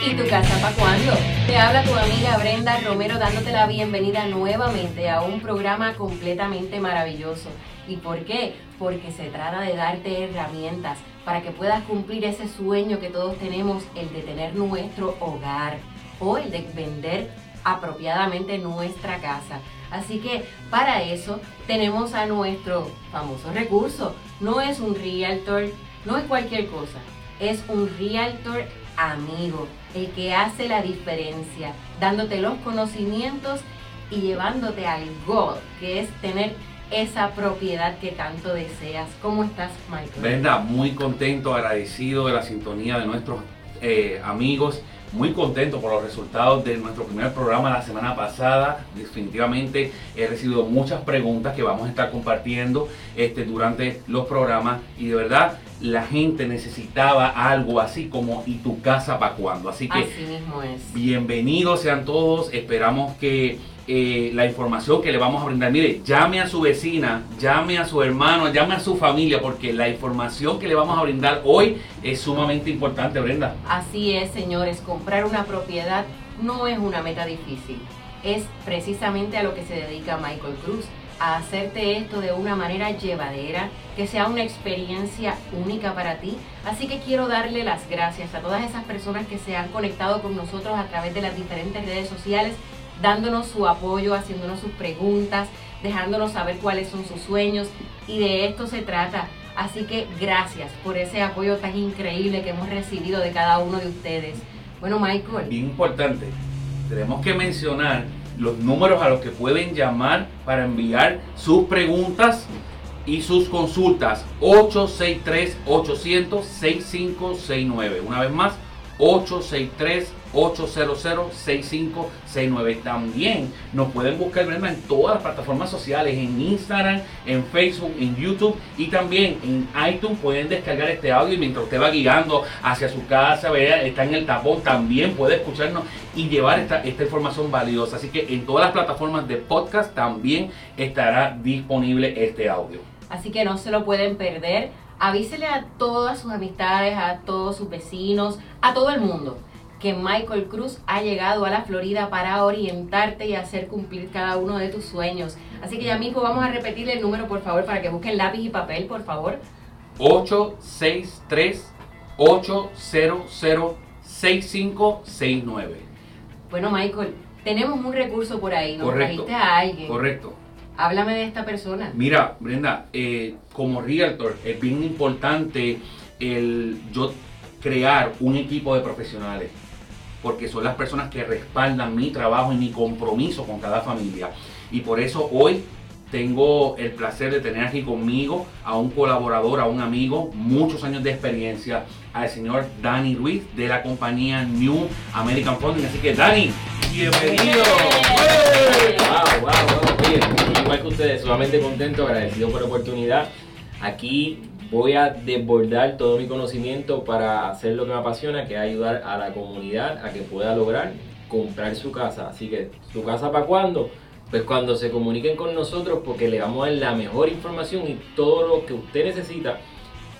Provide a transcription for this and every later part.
¿Y tu casa para cuándo? Te habla tu amiga Brenda Romero dándote la bienvenida nuevamente a un programa completamente maravilloso. ¿Y por qué? Porque se trata de darte herramientas para que puedas cumplir ese sueño que todos tenemos, el de tener nuestro hogar o el de vender apropiadamente nuestra casa. Así que para eso tenemos a nuestro famoso recurso. No es un realtor, no es cualquier cosa, es un realtor amigo, el que hace la diferencia, dándote los conocimientos y llevándote al gol, que es tener esa propiedad que tanto deseas. ¿Cómo estás, Michael? Brenda, muy contento, agradecido de la sintonía de nuestros eh, amigos muy contento por los resultados de nuestro primer programa la semana pasada. Definitivamente he recibido muchas preguntas que vamos a estar compartiendo este, durante los programas y de verdad la gente necesitaba algo así como ¿y tu casa para cuándo? Así que así mismo es. bienvenidos sean todos. Esperamos que eh, la información que le vamos a brindar. Mire, llame a su vecina, llame a su hermano, llame a su familia, porque la información que le vamos a brindar hoy es sumamente importante, Brenda. Así es, señores, comprar una propiedad no es una meta difícil. Es precisamente a lo que se dedica Michael Cruz, a hacerte esto de una manera llevadera, que sea una experiencia única para ti. Así que quiero darle las gracias a todas esas personas que se han conectado con nosotros a través de las diferentes redes sociales dándonos su apoyo, haciéndonos sus preguntas, dejándonos saber cuáles son sus sueños y de esto se trata. Así que gracias por ese apoyo tan increíble que hemos recibido de cada uno de ustedes. Bueno, Michael. Bien importante, tenemos que mencionar los números a los que pueden llamar para enviar sus preguntas y sus consultas. 863-800-6569. Una vez más, 863 800-6569. También nos pueden buscar en todas las plataformas sociales, en Instagram, en Facebook, en YouTube y también en iTunes pueden descargar este audio y mientras usted va guiando hacia su casa, vea, está en el tapón, también puede escucharnos y llevar esta, esta información valiosa. Así que en todas las plataformas de podcast también estará disponible este audio. Así que no se lo pueden perder. Avísele a todas sus amistades, a todos sus vecinos, a todo el mundo que Michael Cruz ha llegado a la Florida para orientarte y hacer cumplir cada uno de tus sueños. Así que ya mismo vamos a repetirle el número, por favor, para que busquen lápiz y papel, por favor. 863 800 6569. Bueno, Michael, tenemos un recurso por ahí, nos trajiste a alguien. Correcto. Háblame de esta persona. Mira, Brenda, eh, como realtor es bien importante el yo crear un equipo de profesionales porque son las personas que respaldan mi trabajo y mi compromiso con cada familia. Y por eso hoy tengo el placer de tener aquí conmigo a un colaborador, a un amigo, muchos años de experiencia, al señor Dani Ruiz de la compañía New American Funding. Así que Dani, bienvenido. Wow, wow, wow. igual que ustedes, sumamente contento, agradecido por la oportunidad. Aquí voy a desbordar todo mi conocimiento para hacer lo que me apasiona, que es ayudar a la comunidad a que pueda lograr comprar su casa. Así que, ¿su casa para cuándo? Pues cuando se comuniquen con nosotros porque le vamos a dar la mejor información y todo lo que usted necesita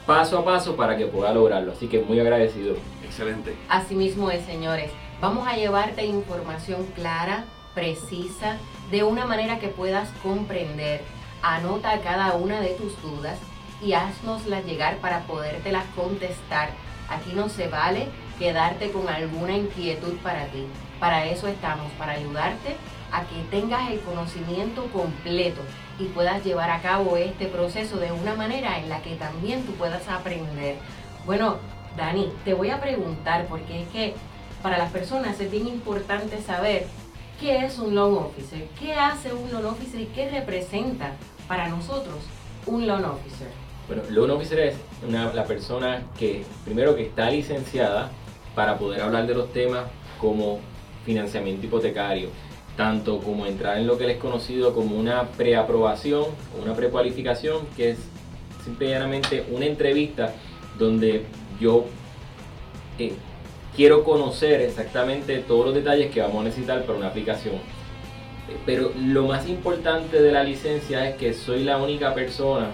paso a paso para que pueda lograrlo. Así que muy agradecido. Excelente. Así mismo es, señores. Vamos a llevarte información clara, precisa, de una manera que puedas comprender. Anota cada una de tus dudas y haznoslas llegar para podértelas contestar. Aquí no se vale quedarte con alguna inquietud para ti. Para eso estamos, para ayudarte a que tengas el conocimiento completo y puedas llevar a cabo este proceso de una manera en la que también tú puedas aprender. Bueno, Dani, te voy a preguntar porque es que para las personas es bien importante saber qué es un loan officer, qué hace un loan officer y qué representa para nosotros un loan officer. Bueno, loan officer es la persona que, primero, que está licenciada para poder hablar de los temas como financiamiento hipotecario, tanto como entrar en lo que es conocido como una preaprobación o una precualificación, que es simplemente una entrevista donde yo eh, quiero conocer exactamente todos los detalles que vamos a necesitar para una aplicación. Pero lo más importante de la licencia es que soy la única persona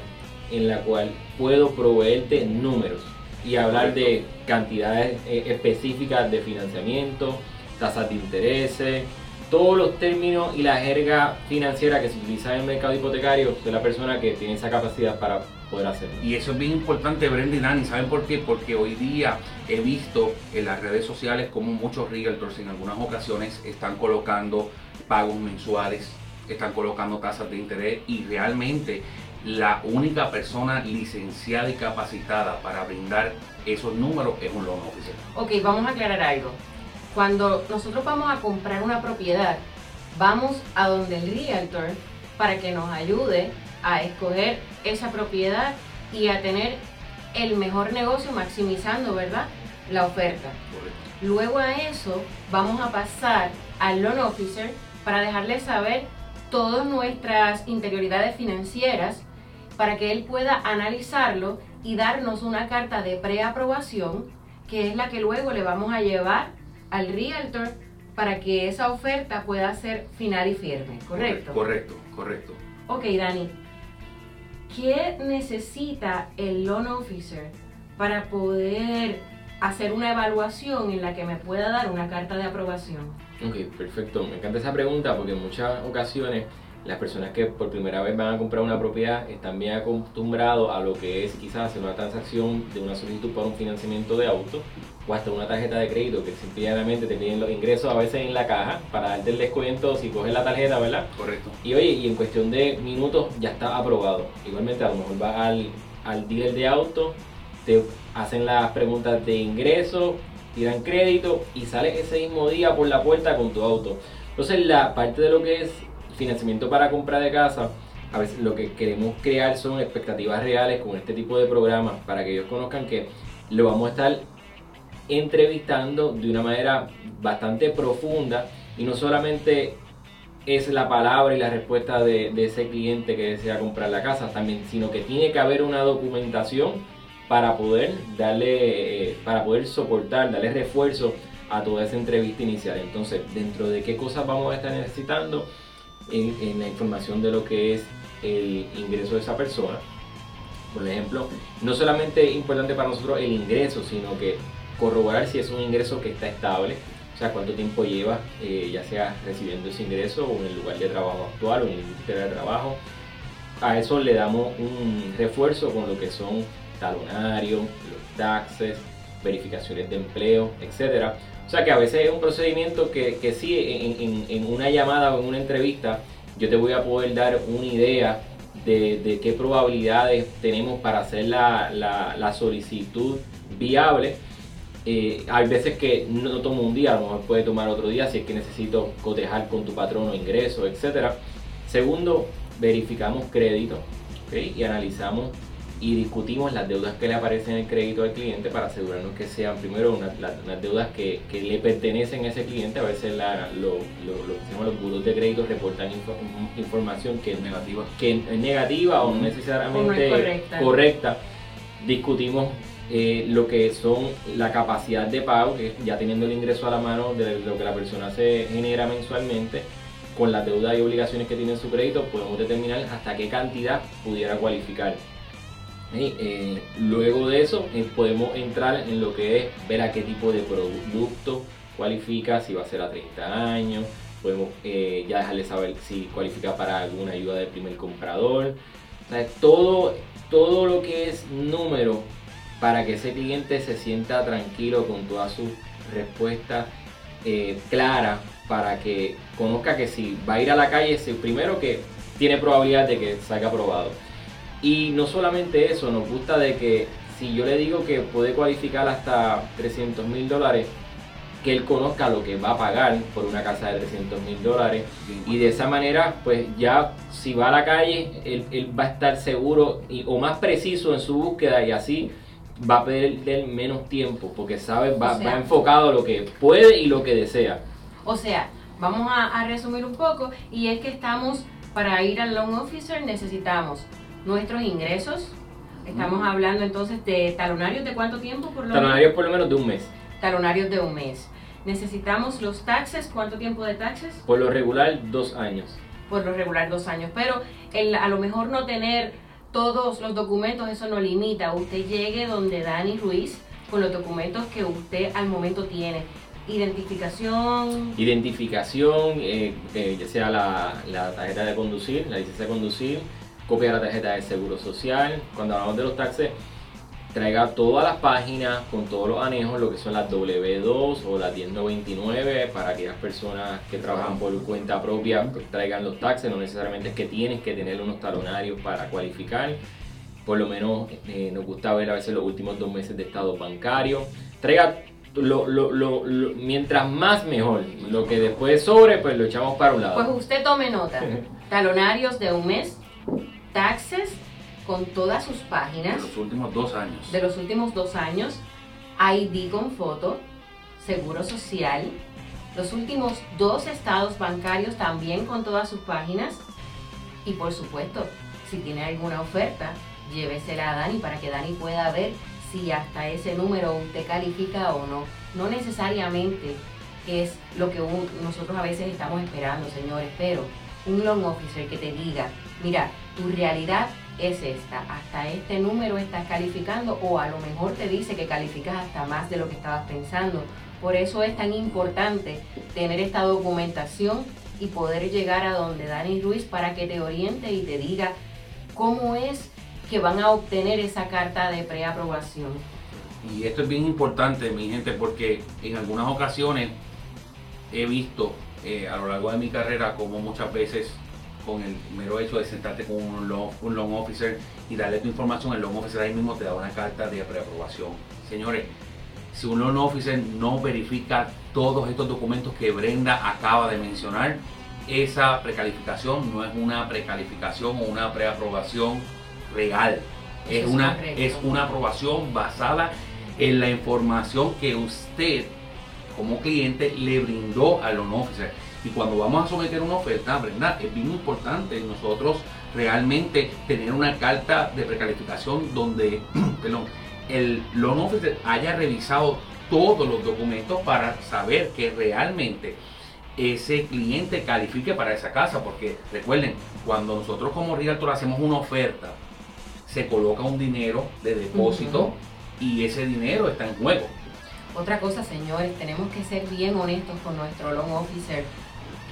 en la cual puedo proveerte números. y hablar de cantidades eh, específicas de financiamiento, tasas de intereses, todos los términos y la jerga financiera que se utiliza en el mercado hipotecario de la persona que tiene esa capacidad para poder hacerlo. Y eso es bien importante, Brenda y Dani. ¿Saben por qué? Porque hoy día he visto en las redes sociales como muchos realtors en algunas ocasiones están colocando pagos mensuales, están colocando tasas de interés y realmente la única persona licenciada y capacitada para brindar esos números es un loan officer. Ok, vamos a aclarar algo. Cuando nosotros vamos a comprar una propiedad, vamos a donde el realtor para que nos ayude a escoger esa propiedad y a tener el mejor negocio maximizando, ¿verdad? La oferta. Luego a eso vamos a pasar al loan officer para dejarle saber todas nuestras interioridades financieras para que él pueda analizarlo y darnos una carta de preaprobación que es la que luego le vamos a llevar al realtor para que esa oferta pueda ser final y firme, ¿correcto? Correcto, correcto. Ok, Dani, ¿qué necesita el loan officer para poder hacer una evaluación en la que me pueda dar una carta de aprobación? Ok, perfecto. Me encanta esa pregunta porque en muchas ocasiones las personas que por primera vez van a comprar una propiedad están bien acostumbrados a lo que es quizás hacer una transacción de una solicitud para un financiamiento de auto o hasta una tarjeta de crédito que simplemente te piden los ingresos a veces en la caja para darte el descuento si coges la tarjeta, ¿verdad? Correcto. Y oye, y en cuestión de minutos ya está aprobado. Igualmente a lo mejor vas al, al dealer de auto, te hacen las preguntas de ingreso, tiran crédito y sales ese mismo día por la puerta con tu auto. Entonces la parte de lo que es financiamiento para compra de casa, a veces lo que queremos crear son expectativas reales con este tipo de programas para que ellos conozcan que lo vamos a estar entrevistando de una manera bastante profunda y no solamente es la palabra y la respuesta de, ese cliente que desea comprar la casa, también, sino que tiene que haber una documentación para poder darle, eh, para poder soportar, darle refuerzo a toda esa entrevista inicial. Entonces, dentro de qué cosas vamos a estar necesitando, en, la información de lo que es el ingreso de esa persona. Por ejemplo, no solamente es importante para nosotros el ingreso, sino que corroborar si es un ingreso que está estable, o sea, cuánto tiempo lleva, eh, ya sea recibiendo ese ingreso o en el lugar de trabajo actual o en la industria de trabajo. A eso le damos un refuerzo con lo que son talonarios, los taxes, verificaciones de empleo, etcétera, o sea que a veces es un procedimiento que, que sí, en, una llamada o en una entrevista, yo te voy a poder dar una idea de, de qué probabilidades tenemos para hacer la, la solicitud viable. Eh, hay veces que no tomo un día, a lo mejor puede tomar otro día si es que necesito cotejar con tu patrono ingresos, etc. Segundo, verificamos crédito y analizamos y discutimos las deudas que le aparecen en el crédito al cliente para asegurarnos que sean primero unas, deudas que, que, le pertenecen a ese cliente. A veces la, lo, lo, los buros de crédito reportan información que es negativa, que es negativa o no necesariamente correcta. Discutimos eh, lo que son la capacidad de pago, que ya teniendo el ingreso a la mano de lo que la persona se genera mensualmente, con las deudas y obligaciones que tiene en su crédito, podemos determinar hasta qué cantidad pudiera cualificar. Eh, luego de eso eh, podemos entrar en lo que es ver a qué tipo de producto cualifica, si va a ser a 30 años, podemos ya dejarle saber si cualifica para alguna ayuda del primer comprador. todo, todo lo que es número para que ese cliente se sienta tranquilo con todas sus respuestas claras para que conozca que si va a ir a la calle, primero que tiene probabilidad de que salga aprobado. Y no solamente eso, nos gusta de que si yo le digo que puede cualificar hasta 300 mil dólares, que él conozca lo que va a pagar por una casa de 300 mil dólares. Y de esa manera pues ya si va a la calle él, va a estar seguro y, o más preciso en su búsqueda y así va a perder menos tiempo porque sabe va, va enfocado a lo que puede y lo que desea o sea vamos a, a resumir un poco y es que estamos para ir al loan officer necesitamos nuestros ingresos. Estamos mm. hablando entonces de talonarios de cuánto tiempo por lo Talonarios por lo menos de un mes. Talonarios de un mes. Necesitamos los taxes, ¿cuánto tiempo de taxes? Por lo regular, dos años. Por lo regular, dos años. Pero el, a lo mejor no tener todos los documentos, eso no limita. Usted llegue donde Dani Ruiz con los documentos que usted al momento tiene. Identificación. Identificación, eh, eh, ya sea la, la tarjeta de conducir, la licencia de conducir, copia de la tarjeta de seguro social. Cuando hablamos de los taxes, traiga todas las páginas con todos los anejos, lo que son las W2 o las 1099, para aquellas personas que trabajan por cuenta propia, pues, traigan los taxes, no necesariamente es que tienes que tener unos talonarios para cualificar, por lo menos eh, nos gusta ver a veces los últimos dos meses de estado bancario, traiga lo, lo, lo, mientras más mejor, lo que después sobre, pues lo echamos para un lado. Pues usted tome nota, talonarios de un mes, taxes, con todas sus páginas. De los últimos dos años. De los últimos dos años. ID con foto, Seguro Social, los últimos dos estados bancarios también con todas sus páginas. Y por supuesto, si tiene alguna oferta, llévesela a Dani para que Dani pueda ver si hasta ese número usted califica o no. No necesariamente es lo que nosotros a veces estamos esperando, señores, pero un loan officer que te diga, mira, tu realidad es esta, hasta este número estás calificando o a lo mejor te dice que calificas hasta más de lo que estabas pensando. Por eso es tan importante tener esta documentación y poder llegar a donde Dani Ruiz para que te oriente y te diga cómo es que van a obtener esa carta de preaprobación. Y esto es bien importante, mi gente, porque en algunas ocasiones he visto eh, a lo largo de mi carrera como muchas veces con el mero hecho de sentarte con un loan, officer y darle tu información, el loan officer ahí mismo te da una carta de preaprobación. Señores, si un loan officer no verifica todos estos documentos que Brenda acaba de mencionar, esa precalificación no es una precalificación o una preaprobación real. Es, una, es una aprobación basada en la información que usted como cliente le brindó al loan officer. Y cuando vamos a someter una oferta, Brenda, es bien importante nosotros realmente tener una carta de precalificación donde perdón, el loan officer haya revisado todos los documentos para saber que realmente ese cliente califique para esa casa. Porque recuerden, cuando nosotros como realtor hacemos una oferta, se coloca un dinero de depósito y ese dinero está en juego. Otra cosa, señores, tenemos que ser bien honestos con nuestro loan officer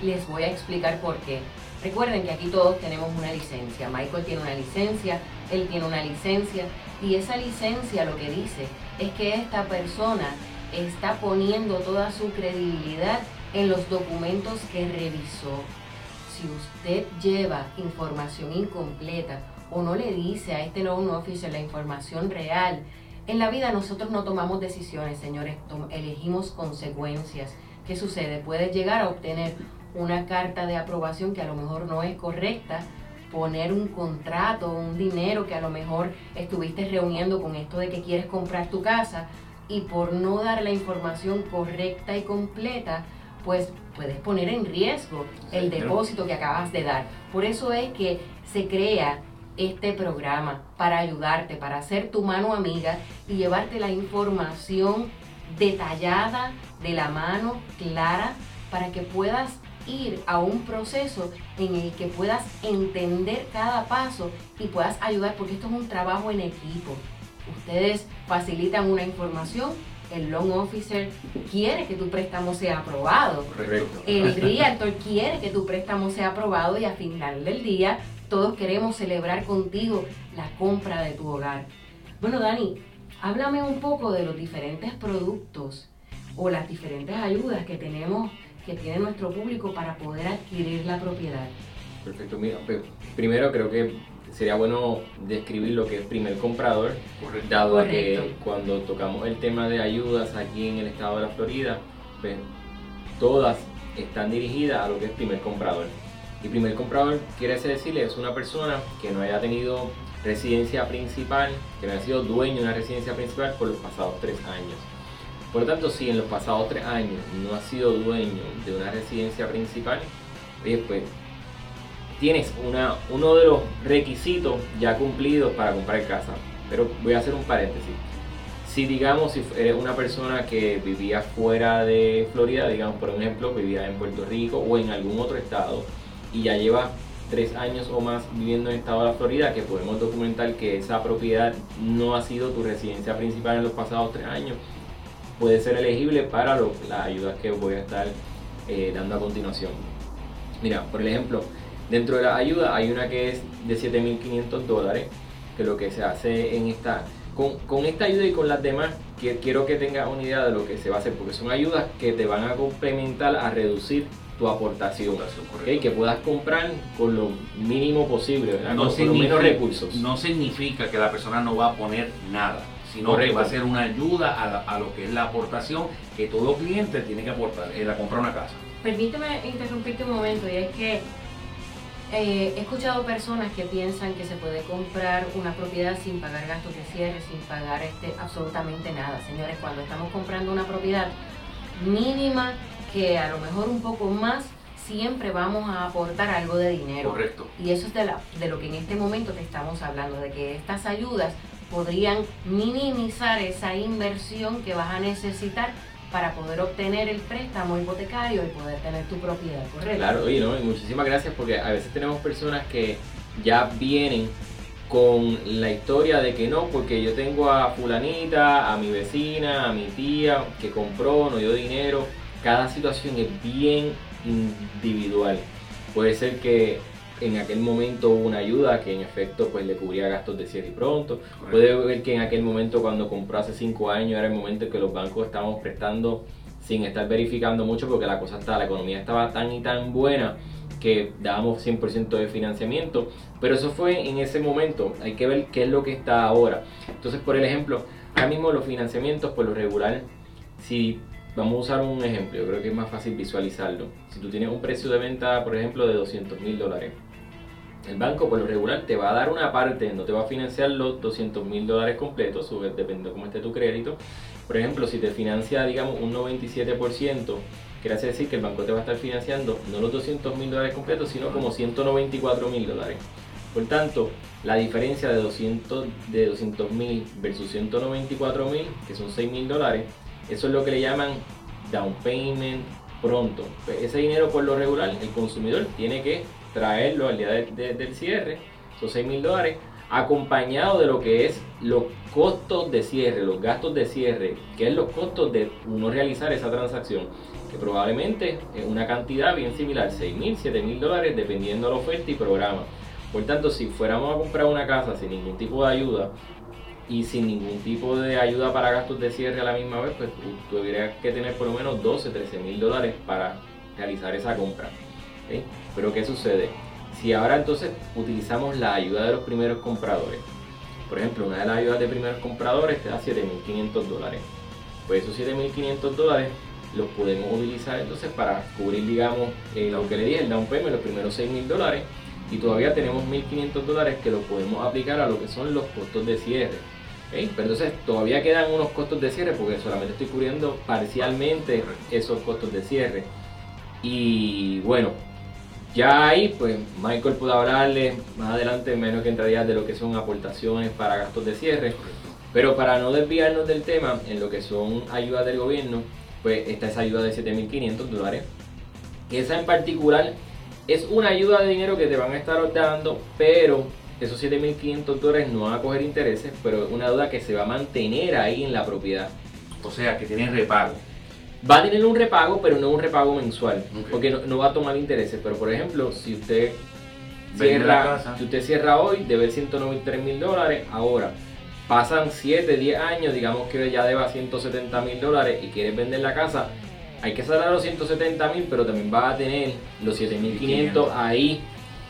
les voy a explicar por qué. Recuerden que aquí todos tenemos una licencia. Michael tiene una licencia, él tiene una licencia y esa licencia lo que dice es que esta persona está poniendo toda su credibilidad en los documentos que revisó. Si usted lleva información incompleta o no le dice a este loan officer la información real, en la vida nosotros no tomamos decisiones, señores, elegimos consecuencias. ¿Qué sucede? Puedes llegar a obtener una carta de aprobación que a lo mejor no es correcta, poner un contrato, un dinero que a lo mejor estuviste reuniendo con esto de que quieres comprar tu casa y por no dar la información correcta y completa, pues puedes poner en riesgo el depósito que acabas de dar. Por eso es que se crea este programa para ayudarte, para ser tu mano amiga y llevarte la información detallada de la mano clara para que puedas ir a un proceso en el que puedas entender cada paso y puedas ayudar, porque esto es un trabajo en equipo. Ustedes facilitan una información, el loan officer quiere que tu préstamo sea aprobado. El realtor quiere que tu préstamo sea aprobado y al final del día todos queremos celebrar contigo la compra de tu hogar. Bueno, Dani, háblame un poco de los diferentes productos o las diferentes ayudas que tenemos que tiene nuestro público para poder adquirir la propiedad. Perfecto, mira, primero creo que sería bueno describir lo que es primer comprador, dado que cuando tocamos el tema de ayudas aquí en el estado de la Florida, pues, todas están dirigidas a lo que es primer comprador. Y primer comprador quiere decirle es una persona que no haya tenido residencia principal, que no haya sido dueño de una residencia principal por los pasados tres años. Por tanto, si en los pasados tres años no has sido dueño de una residencia principal, pues tienes uno de los requisitos ya cumplidos para comprar casa. Pero voy a hacer un paréntesis. Si digamos, si eres una persona que vivía fuera de Florida, digamos por ejemplo, vivía en Puerto Rico o en algún otro estado y ya lleva tres años o más viviendo en el estado de Florida, que podemos documentar que esa propiedad no ha sido tu residencia principal en los pasados tres años, puede ser elegible para las ayudas que voy a estar eh, dando a continuación. Mira, por ejemplo, dentro de la ayuda hay una que es de 7.500 dólares, que lo que se hace en esta... Con, con esta ayuda y con las demás, quiero que tengas una idea de lo que se va a hacer, porque son ayudas que te van a complementar a reducir tu aportación, que puedas comprar con lo mínimo posible, No con, menos recursos. No significa que la persona no va a poner nada, sino que va a ser una ayuda a, lo que es la aportación que todo cliente tiene que aportar en la compra de una casa. Permíteme interrumpirte un momento y es que eh, he escuchado personas que piensan que se puede comprar una propiedad sin pagar gastos de cierre, sin pagar este, absolutamente nada. Señores, cuando estamos comprando una propiedad mínima, que a lo mejor un poco más, siempre vamos a aportar algo de dinero. Correcto. Y eso es de, la, de lo que en este momento te estamos hablando, de que estas ayudas podrían minimizar esa inversión que vas a necesitar para poder obtener el préstamo hipotecario y poder tener tu propiedad, ¿correcto? Claro, oye, ¿no? y muchísimas gracias porque a veces tenemos personas que ya vienen con la historia de que no, porque yo tengo a fulanita, a mi vecina, a mi tía que compró, no dio dinero. Cada situación es bien individual. Puede ser que en aquel momento hubo una ayuda que en efecto pues le cubría gastos de cierre y pronto. Puede ver que en aquel momento cuando compró hace cinco años era el momento en que los bancos estábamos prestando sin estar verificando mucho porque la cosa estaba, la economía estaba tan y tan buena que dábamos 100% de financiamiento, pero eso fue en ese momento, hay que ver qué es lo que está ahora. Entonces, por el ejemplo, ahora mismo los financiamientos por lo regular, si vamos a usar un ejemplo, yo creo que es más fácil visualizarlo. Si tú tienes un precio de venta, por ejemplo, de 200 mil dólares, el banco por lo regular te va a dar una parte, no te va a financiar los 200 mil dólares completos, dependiendo de cómo esté tu crédito. Por ejemplo, si te financia, digamos, un 97%, quiere decir que el banco te va a estar financiando no los 200 mil dólares completos, sino como 194 mil dólares. Por tanto, la diferencia de 200 de 200 mil versus 194 mil, que son 6 mil dólares, eso es lo que le llaman down payment pronto. Ese dinero por lo regular el consumidor tiene que traerlo al día del cierre, son 6 mil dólares, acompañado de lo que es los costos de cierre, los gastos de cierre, que es los costos de uno realizar esa transacción, que probablemente es una cantidad bien similar, 6 mil, 7 mil dólares, dependiendo de la oferta y programa. Por tanto, si fuéramos a comprar una casa sin ningún tipo de ayuda y sin ningún tipo de ayuda para gastos de cierre a la misma vez, pues tendrías que tener por lo menos 12, 13 mil dólares para realizar esa compra. Pero ¿qué sucede? Si ahora entonces utilizamos la ayuda de los primeros compradores, por ejemplo, una de las ayudas de primeros compradores te da 7.500 dólares. Pues esos 7.500 dólares los podemos utilizar entonces para cubrir, digamos, eh, lo que le dije, el down payment, los primeros 6.000 dólares. Y todavía tenemos 1.500 dólares que los podemos aplicar a lo que son los costos de cierre. Pero entonces todavía quedan unos costos de cierre porque solamente estoy cubriendo parcialmente esos costos de cierre. Y bueno, ya ahí, pues Michael pudo hablarle más adelante, menos que entraría de lo que son aportaciones para gastos de cierre. Pero para no desviarnos del tema, en lo que son ayudas del gobierno, pues está esa ayuda de 7.500 dólares. Esa en particular es una ayuda de dinero que te van a estar dando, pero esos 7.500 dólares no van a coger intereses, pero es una deuda que se va a mantener ahí en la propiedad. O sea, que tiene repago. Va a tener un repago, pero no un repago mensual, porque no, va a tomar intereses. Pero por ejemplo, si usted cierra, si usted cierra hoy, debe 193 mil dólares, ahora pasan 7, 10 años, digamos que ya deba 170 mil dólares y quiere vender la casa, hay que saldar los 170 mil, pero también va a tener los 7500 ahí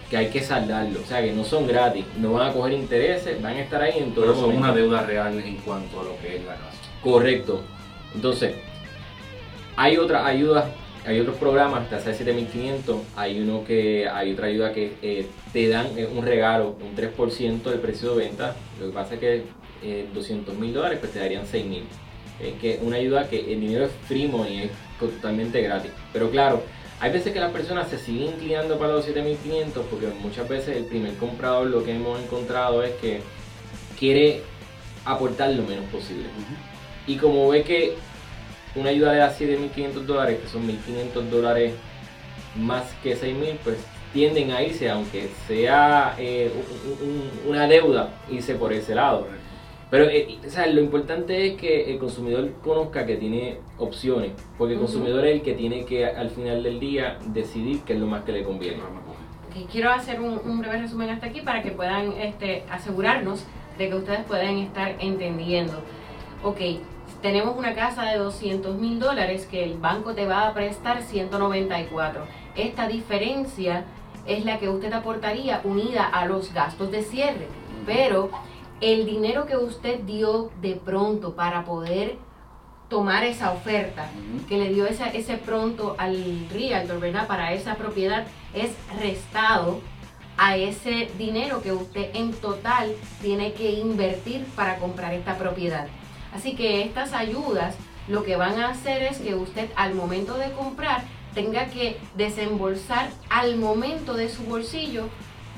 que hay que saldarlo, o sea que no son gratis, no van a coger intereses, van a estar ahí en todo Pero son una deuda real en cuanto a lo que es la casa. Correcto. Entonces, hay otras ayudas, hay otros programas, hasta 7500, hay uno que hay otra ayuda que eh, te dan eh, un regalo, un 3% del precio de venta. Lo que pasa es que 200 eh, mil dólares pues te darían 6 mil. que una ayuda que el dinero es free money, es totalmente gratis. Pero claro, hay veces que las personas se siguen inclinando para los 7500 porque muchas veces el primer comprador lo que hemos encontrado es que quiere aportar lo menos posible. Y como ve que una ayuda le da 7.500 dólares, que son 1.500 dólares más que 6.000, pues tienden a irse, aunque sea eh, una deuda, irse por ese lado. Pero eh, o sea, lo importante es que el consumidor conozca que tiene opciones, porque el consumidor es el que tiene que al final del día decidir qué es lo más que le conviene. quiero hacer un, breve resumen hasta aquí para que puedan este, asegurarnos de que ustedes pueden estar entendiendo. Ok, tenemos una casa de 200 mil dólares que el banco te va a prestar 194. Esta diferencia es la que usted aportaría unida a los gastos de cierre. Pero el dinero que usted dio de pronto para poder tomar esa oferta, que le dio ese, ese pronto al realtor, ¿verdad? Para esa propiedad, es restado a ese dinero que usted en total tiene que invertir para comprar esta propiedad. Así que estas ayudas lo que van a hacer es que usted al momento de comprar tenga que desembolsar al momento de su bolsillo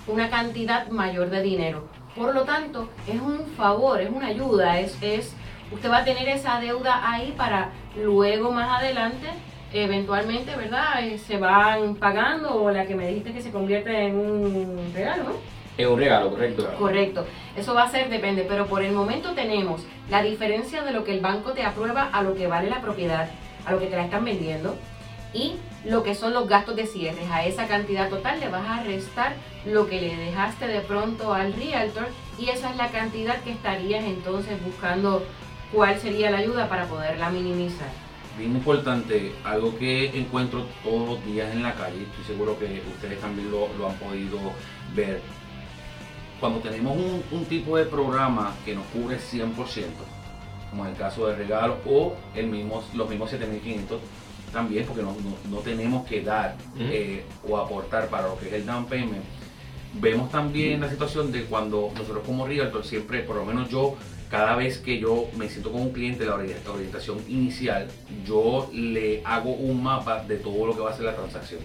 una cantidad mayor de dinero. Por lo tanto, es un favor, es una ayuda, es, es usted va a tener esa deuda ahí para luego más adelante eventualmente, ¿verdad? Eh, se van pagando o la que me dijiste que se convierte en un regalo, ¿no? Es un regalo, correcto. Correcto. Eso va a ser, depende, pero por el momento tenemos la diferencia de lo que el banco te aprueba a lo que vale la propiedad, a lo que te la están vendiendo y lo que son los gastos de cierre. A esa cantidad total le vas a restar lo que le dejaste de pronto al realtor y esa es la cantidad que estarías entonces buscando cuál sería la ayuda para poderla minimizar. Bien importante, algo que encuentro todos los días en la calle, estoy seguro que ustedes también lo, lo han podido ver cuando tenemos un, tipo de programa que nos cubre 100%, como en el caso de regalo o el mismo, los mismos 7500, también porque no, tenemos que dar eh, o aportar para lo que es el down payment. Vemos también la situación de cuando nosotros como realtor siempre, por lo menos yo, cada vez que yo me siento con un cliente, la orientación inicial, yo le hago un mapa de todo lo que va a ser la transacción,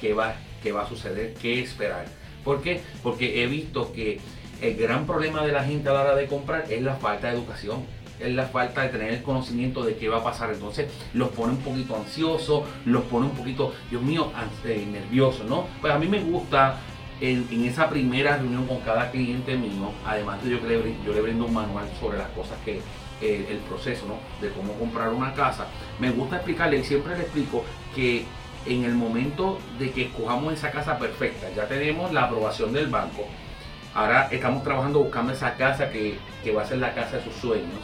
qué va, qué va a suceder, qué esperar ¿Por qué? Porque he visto que el gran problema de la gente a la hora de comprar es la falta de educación es la falta de tener el conocimiento de qué va a pasar. Entonces los pone un poquito ansiosos, los pone un poquito, Dios mío, eh, nerviosos, ¿no? Pues a mí me gusta en, esa primera reunión con cada cliente mío, además de yo que le, yo le brindo un manual sobre las cosas que, el proceso, ¿no? De cómo comprar una casa, me gusta explicarle y siempre le explico que en el momento de que escojamos esa casa perfecta, ya tenemos la aprobación del banco, ahora estamos trabajando buscando esa casa que, va a ser la casa de sus sueños,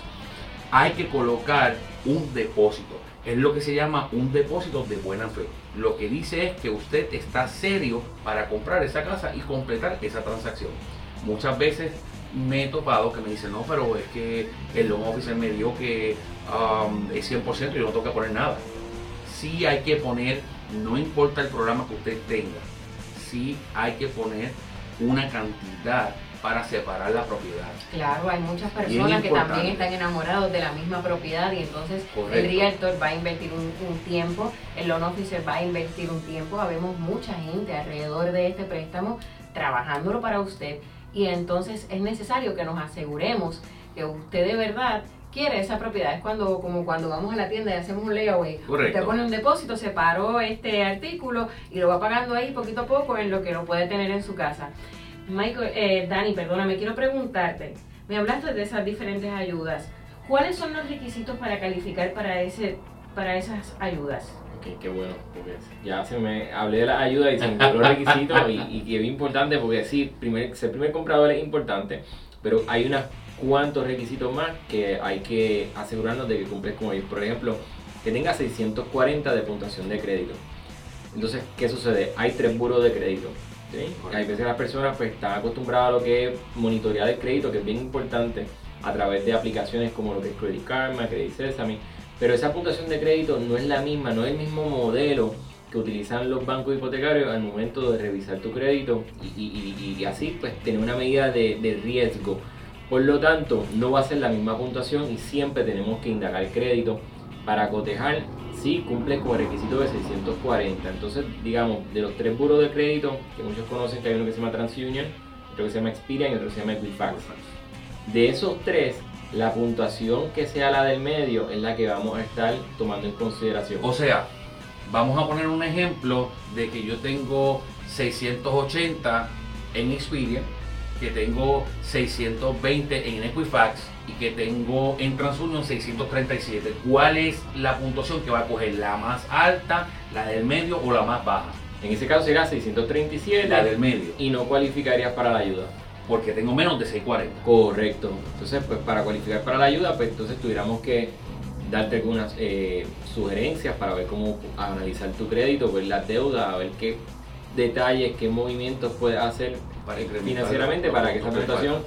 hay que colocar un depósito. Es lo que se llama un depósito de buena fe. Lo que dice es que usted está serio para comprar esa casa y completar esa transacción. Muchas veces me he topado que me dicen, no, pero es que el loan officer me dio que um, es 100% y yo no tengo que poner nada. Sí hay que poner no importa el programa que usted tenga, sí hay que poner una cantidad para separar la propiedad. Claro, hay muchas personas que también están enamorados de la misma propiedad y entonces el realtor va a invertir un, tiempo, el loan officer va a invertir un tiempo, habemos mucha gente alrededor de este préstamo trabajándolo para usted y entonces es necesario que nos aseguremos que usted de verdad quiere esa propiedad. Es cuando, como cuando vamos a la tienda y hacemos un layaway. Usted pone un depósito, separó este artículo y lo va pagando ahí poquito a poco en lo que lo puede tener en su casa. Michael, eh, Dani, perdóname, quiero preguntarte. Me hablaste de esas diferentes ayudas. ¿Cuáles son los requisitos para calificar para ese, para esas ayudas? Ok, qué bueno, porque ya se me hablé de la ayuda y se me los requisitos y, y que es importante porque sí, primer, ser primer comprador es importante, pero hay unas cuántos requisitos más que hay que asegurarnos de que cumples con ellos. Por ejemplo, que tenga 640 de puntuación de crédito. Entonces, ¿qué sucede? Hay tres buros de crédito. Hay veces las personas pues, están acostumbradas a lo que es monitorear el crédito, que es bien importante, a través de aplicaciones como lo que es Credit Karma, Credit Sesame. Pero esa puntuación de crédito no es la misma, no es el mismo modelo que utilizan los bancos hipotecarios al momento de revisar tu crédito y, así pues tener una medida de, de riesgo por lo tanto, no va a ser la misma puntuación y siempre tenemos que indagar crédito para cotejar si cumple con el requisito de 640. Entonces, digamos, de los tres buros de crédito, que muchos conocen que hay uno que se llama TransUnion, otro que se llama Experian y otro que se llama Equifax. De esos tres, la puntuación que sea la del medio es la que vamos a estar tomando en consideración. O sea, vamos a poner un ejemplo de que yo tengo 680 en Xperia, que tengo 620 en Equifax y que tengo en TransUnion 637. ¿Cuál es la puntuación que va a coger? ¿La más alta, la del medio o la más baja? En ese caso será 637 La del medio, y no cualificarías para la ayuda. porque tengo menos de 640. Correcto. Entonces, pues para cualificar para la ayuda, pues entonces tuviéramos que darte algunas eh, sugerencias para ver cómo analizar tu crédito, ver las deudas, a ver qué detalles, qué movimientos puedes hacer Para incrementar financieramente para que esa puntuación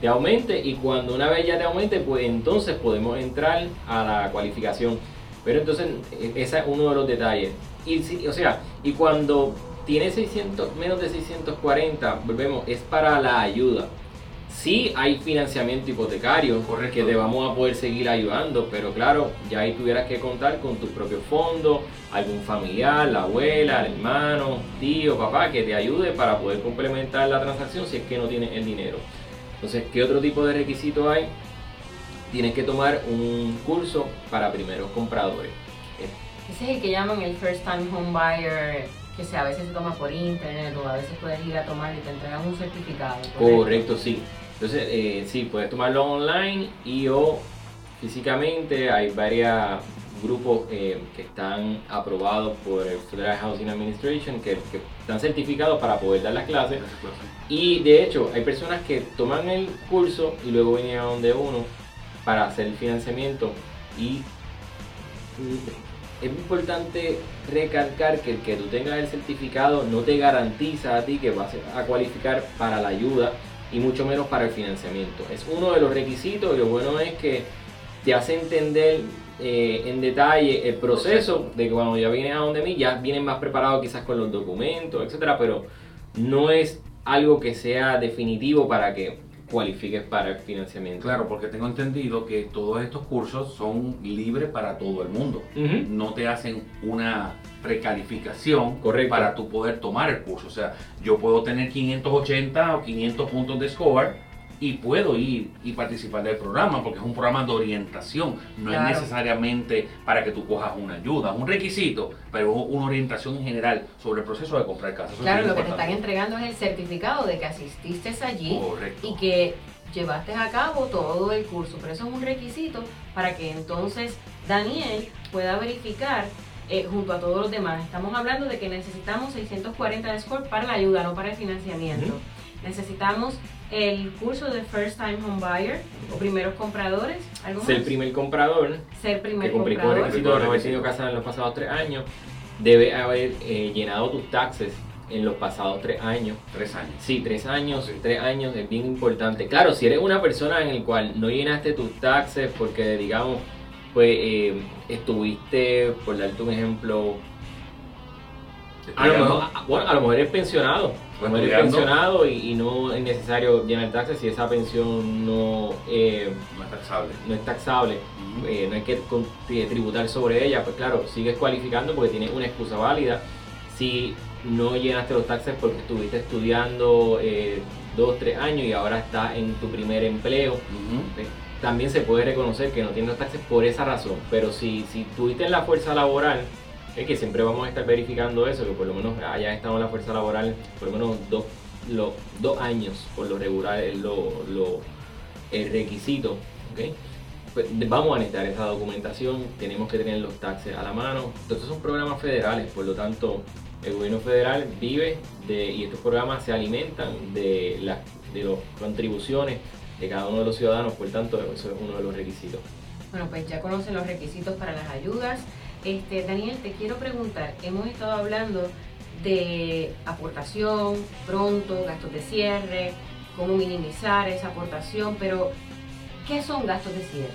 te aumente y cuando una vez ya te aumente, pues entonces podemos entrar a la cualificación. Pero entonces eh, ese es uno de los detalles. Y si- o sea, y cuando tiene 600, menos de 640, volvemos, es para la ayuda. Sí hay financiamiento hipotecario Correcto. que te vamos a poder seguir ayudando, pero claro, ya ahí tuvieras que contar con tus propios fondos, algún familiar, la abuela, el hermano, tío, papá, que te ayude para poder complementar la transacción si es que no tienes el dinero. Entonces, ¿qué otro tipo de requisitos hay? Tienes que tomar un curso para primeros compradores. Ese es el que llaman el first time home buyer, que se, a veces se toma por internet o a veces puedes ir a tomar y te entregan un certificado. Correcto, sí. Entonces, eh, sí, puedes tomarlo online y o físicamente. Hay varios grupos eh, que están aprobados por el Federal Housing Administration que, que están certificados para poder dar las clases. Y de hecho, hay personas que toman el curso y luego vienen a donde uno para hacer el financiamiento. Y es importante recalcar que el que tú tengas el certificado no te garantiza a ti que vas a cualificar para la ayuda y mucho menos para el financiamiento. Es uno de los requisitos y lo bueno es que te hace entender eh, en detalle el proceso de que cuando ya vienes a donde mí ya vienes más preparado quizás con los documentos, etcétera, pero no es algo que sea definitivo para que cualifiques para el financiamiento. Claro, porque tengo entendido que todos estos cursos son libres para todo el mundo. No te hacen una precalificación Correcto. para tú poder tomar el curso. O sea, yo puedo tener 580 o 500 puntos de score y puedo ir y participar del programa porque es un programa de orientación. No Claro. es necesariamente para que tú cojas una ayuda, es un requisito, pero es una orientación en general sobre el proceso de comprar casa. Eso es Claro, lo que te están entregando es el certificado de que asististe allí Correcto. y que llevaste a cabo todo el curso, pero eso es un requisito para que entonces Daniel pueda verificar eh, junto a todos los demás. Estamos hablando de que necesitamos 640 de score para la ayuda, no para el financiamiento. Necesitamos el curso de First Time Home Buyer o primeros compradores, algo Ser más? primer comprador Ser primer que cumple con el comprador. requisito de no haber tenido casa en los pasados tres años, debe haber eh, llenado tus taxes en los pasados tres años. Tres años. Sí, tres años, Sí. tres años es bien importante. Claro, si eres una persona en el cual no llenaste tus taxes porque, digamos, pues eh, estuviste, por darte un ejemplo, a lo, mejor, a- bueno, a lo mejor eres pensionado, a lo mejor eres Estudiando. pensionado y, y no es necesario llenar taxes si esa pensión no, eh, No es taxable. no es taxable. Eh, no hay que con- eh, tributar sobre ella, pues claro, sigues cualificando porque tienes una excusa válida. Si no llenaste los taxes porque estuviste estudiando eh, dos, tres años y ahora estás en tu primer empleo, también se puede reconocer que no tienes los taxes por esa razón. Pero si, si estuviste en la fuerza laboral, es que siempre vamos a estar verificando eso, que por lo menos hayas estado en la fuerza laboral por lo menos dos, lo- dos años, por lo regular es lo, lo- el requisito. ¿ok? Pues, vamos a necesitar esa documentación, tenemos que tener los taxes a la mano. Entonces son programas federales, por lo tanto el gobierno federal vive de, y estos programas se alimentan de las de las contribuciones de cada uno de los ciudadanos, por tanto eso es uno de los requisitos. Bueno, pues ya conocen los requisitos para las ayudas. Este, Daniel, te quiero preguntar, hemos estado hablando de aportación, pronto, gastos de cierre, cómo minimizar esa aportación, pero ¿qué son gastos de cierre?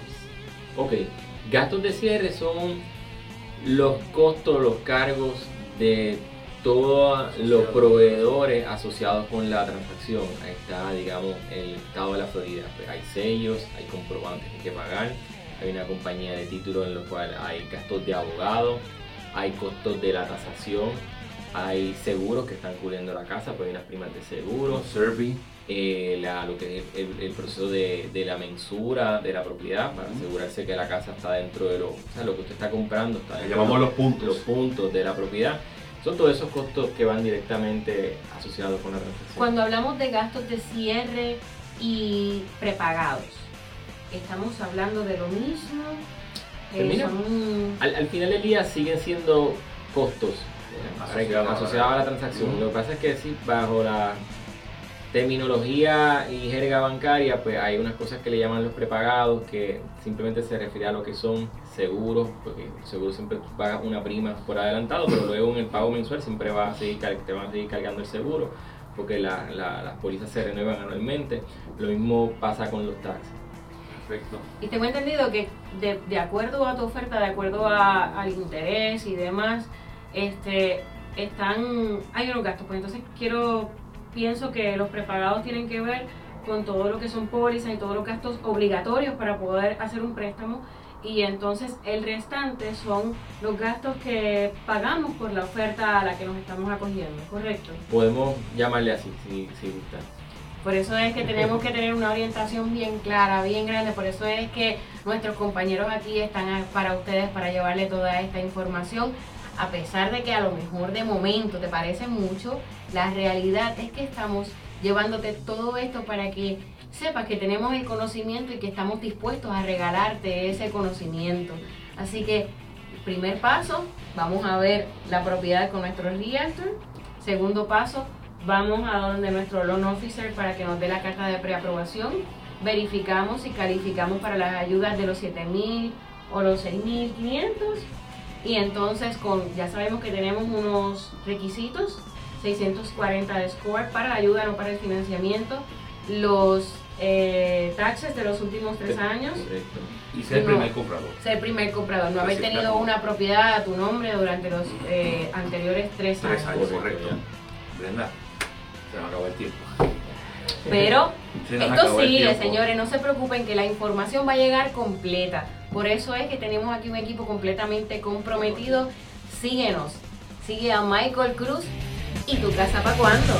Ok, gastos de cierre son los costos, los cargos de todos los proveedores asociados con la transacción. Ahí está, digamos, el estado de la Florida. Pues hay sellos, hay comprobantes que hay que pagar, hay una compañía de títulos en lo cual hay gastos de abogado, hay costos de la tasación, hay seguros que están cubriendo la casa, pues hay unas primas de survey. eh, la- lo que es el, el proceso de, de la mensura de la propiedad para asegurarse que la casa está dentro de lo, o sea, lo que usted está comprando está Le dentro llamamos de los puntos. los puntos de la propiedad. Son todos esos costos que van directamente asociados con la transacción. Cuando hablamos de gastos de cierre y prepagados, estamos hablando de lo mismo. Mira, al, al, final del día siguen siendo costos asociados, asociados a la transacción. Lo que pasa es que sí, bajo la terminología y jerga bancaria, pues hay unas cosas que le llaman los prepagados, que simplemente se refiere a lo que son seguros, porque el seguro siempre pagas una prima por adelantado, pero luego en el pago mensual siempre va a seguir, te van a seguir cargando el seguro, porque la, las pólizas se renuevan anualmente. Lo mismo pasa con los taxes. Perfecto. Y tengo entendido que de, de acuerdo a tu oferta, de acuerdo a, al interés y demás, este, están, hay unos gastos. Pues entonces quiero pienso que los prepagados tienen que ver con todo lo que son pólizas y todos los gastos obligatorios para poder hacer un préstamo y entonces el restante son los gastos que pagamos por la oferta a la que nos estamos acogiendo, ¿correcto? Podemos llamarle así, si, si gusta. Por eso es que tenemos que tener una orientación bien clara, bien grande, por eso es que nuestros compañeros aquí están para ustedes, para llevarle toda esta información a pesar de que a lo mejor de momento te parece mucho, la realidad es que estamos llevándote todo esto para que sepas que tenemos el conocimiento y que estamos dispuestos a regalarte ese conocimiento. Así que, primer paso, vamos a ver la propiedad con nuestro realtor. Segundo paso, vamos a donde nuestro loan officer para que nos dé la carta de preaprobación. Verificamos y calificamos para las ayudas de los 7.000 o los 6.500 y entonces con, ya sabemos que tenemos unos requisitos, 640 de score para la ayuda, no para el financiamiento, los eh, taxes de los últimos tres años. Y ser primer comprador. Ser primer comprador, no haber tenido una propiedad a tu nombre durante los eh, anteriores tres, tres años. correcto. Brenda, se me acabó el tiempo. Pero esto sigue, señores, no se preocupen que la información va a llegar completa. Por eso es que tenemos aquí un equipo completamente comprometido. Síguenos, sigue a Michael Cruz y tu casa para cuándo.